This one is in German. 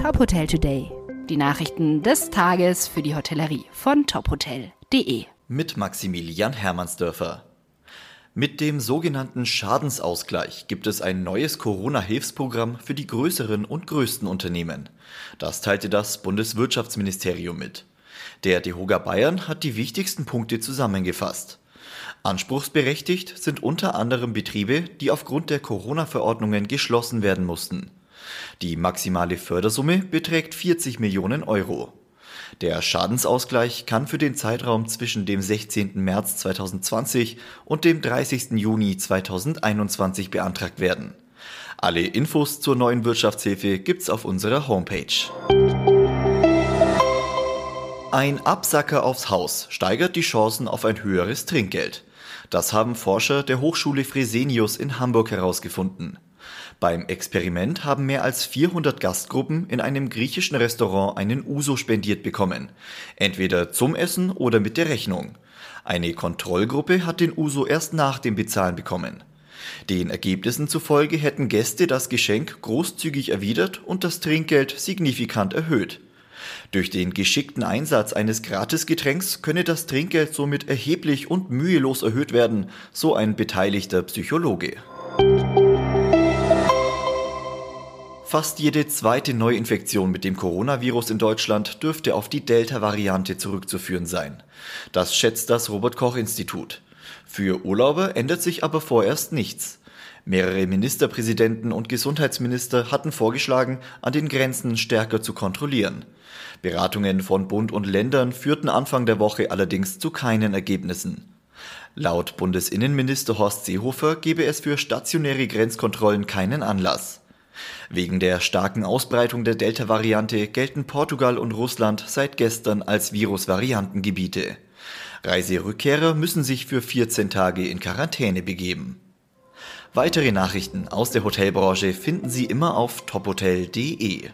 Top Hotel Today. Die Nachrichten des Tages für die Hotellerie von tophotel.de. Mit Maximilian Hermannsdörfer. Mit dem sogenannten Schadensausgleich gibt es ein neues Corona-Hilfsprogramm für die größeren und größten Unternehmen. Das teilte das Bundeswirtschaftsministerium mit. Der DEHOGA Bayern hat die wichtigsten Punkte zusammengefasst. Anspruchsberechtigt sind unter anderem Betriebe, die aufgrund der Corona-Verordnungen geschlossen werden mussten. Die maximale Fördersumme beträgt 40 Millionen Euro. Der Schadensausgleich kann für den Zeitraum zwischen dem 16. März 2020 und dem 30. Juni 2021 beantragt werden. Alle Infos zur neuen Wirtschaftshilfe gibt's auf unserer Homepage. Ein Absacker aufs Haus steigert die Chancen auf ein höheres Trinkgeld. Das haben Forscher der Hochschule Fresenius in Hamburg herausgefunden. Beim Experiment haben mehr als 400 Gastgruppen in einem griechischen Restaurant einen Uso spendiert bekommen. Entweder zum Essen oder mit der Rechnung. Eine Kontrollgruppe hat den Uso erst nach dem Bezahlen bekommen. Den Ergebnissen zufolge hätten Gäste das Geschenk großzügig erwidert und das Trinkgeld signifikant erhöht. Durch den geschickten Einsatz eines Gratisgetränks könne das Trinkgeld somit erheblich und mühelos erhöht werden, so ein beteiligter Psychologe. Fast jede zweite Neuinfektion mit dem Coronavirus in Deutschland dürfte auf die Delta-Variante zurückzuführen sein. Das schätzt das Robert Koch Institut. Für Urlauber ändert sich aber vorerst nichts. Mehrere Ministerpräsidenten und Gesundheitsminister hatten vorgeschlagen, an den Grenzen stärker zu kontrollieren. Beratungen von Bund und Ländern führten Anfang der Woche allerdings zu keinen Ergebnissen. Laut Bundesinnenminister Horst Seehofer gebe es für stationäre Grenzkontrollen keinen Anlass. Wegen der starken Ausbreitung der Delta-Variante gelten Portugal und Russland seit gestern als Virusvariantengebiete. Reiserückkehrer müssen sich für 14 Tage in Quarantäne begeben. Weitere Nachrichten aus der Hotelbranche finden Sie immer auf tophotel.de.